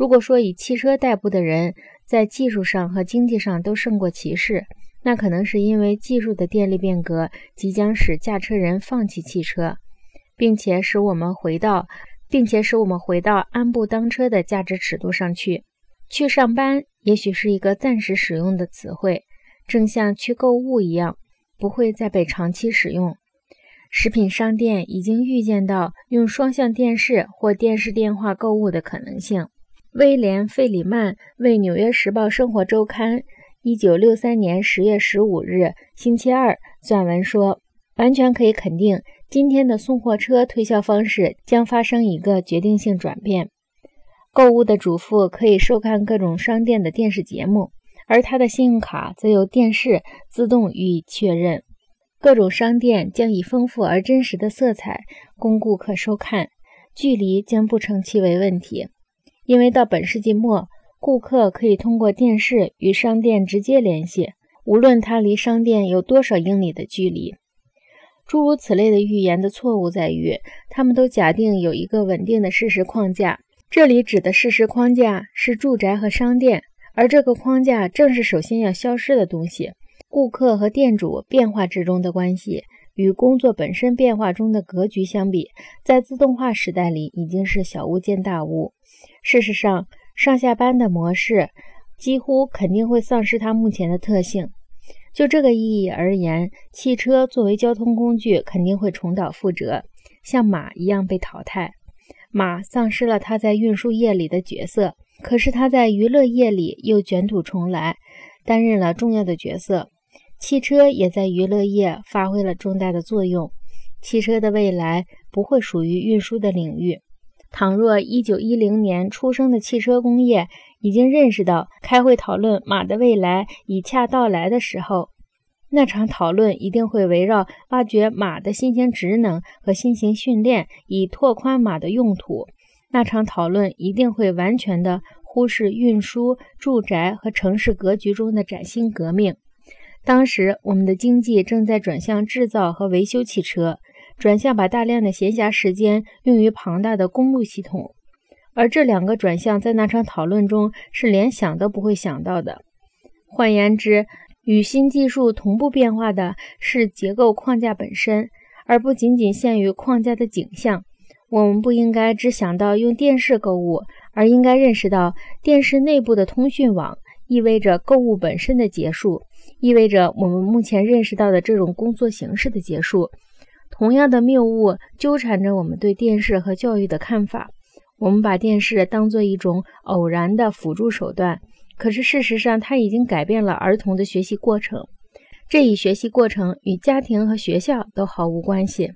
如果说以汽车代步的人在技术上和经济上都胜过骑士，那可能是因为技术的电力变革即将使驾车人放弃汽车，并且使我们回到，并且使我们回到安步当车的价值尺度上去。去上班也许是一个暂时使用的词汇，正像去购物一样，不会再被长期使用。食品商店已经预见到用双向电视或电视电话购物的可能性。威廉·费里曼为《纽约时报生活周刊》一九六三年十月十五日星期二撰文说：“完全可以肯定，今天的送货车推销方式将发生一个决定性转变。购物的主妇可以收看各种商店的电视节目，而他的信用卡则由电视自动予以确认。各种商店将以丰富而真实的色彩供顾客收看，距离将不成其为问题。”因为到本世纪末，顾客可以通过电视与商店直接联系，无论他离商店有多少英里的距离。诸如此类的预言的错误在于，他们都假定有一个稳定的事实框架。这里指的事实框架是住宅和商店，而这个框架正是首先要消失的东西。顾客和店主变化之中的关系，与工作本身变化中的格局相比，在自动化时代里已经是小巫见大巫。事实上，上下班的模式几乎肯定会丧失它目前的特性。就这个意义而言，汽车作为交通工具肯定会重蹈覆辙，像马一样被淘汰。马丧失了它在运输业里的角色，可是它在娱乐业里又卷土重来，担任了重要的角色。汽车也在娱乐业发挥了重大的作用。汽车的未来不会属于运输的领域。倘若1910年出生的汽车工业已经认识到开会讨论马的未来已恰到来的时候，那场讨论一定会围绕挖掘马的新型职能和新型训练，以拓宽马的用途。那场讨论一定会完全的忽视运输、住宅和城市格局中的崭新革命。当时，我们的经济正在转向制造和维修汽车。转向把大量的闲暇时间用于庞大的公路系统，而这两个转向在那场讨论中是连想都不会想到的。换言之，与新技术同步变化的是结构框架本身，而不仅仅限于框架的景象。我们不应该只想到用电视购物，而应该认识到电视内部的通讯网意味着购物本身的结束，意味着我们目前认识到的这种工作形式的结束。同样的谬误纠缠着我们对电视和教育的看法。我们把电视当做一种偶然的辅助手段，可是事实上，它已经改变了儿童的学习过程。这一学习过程与家庭和学校都毫无关系。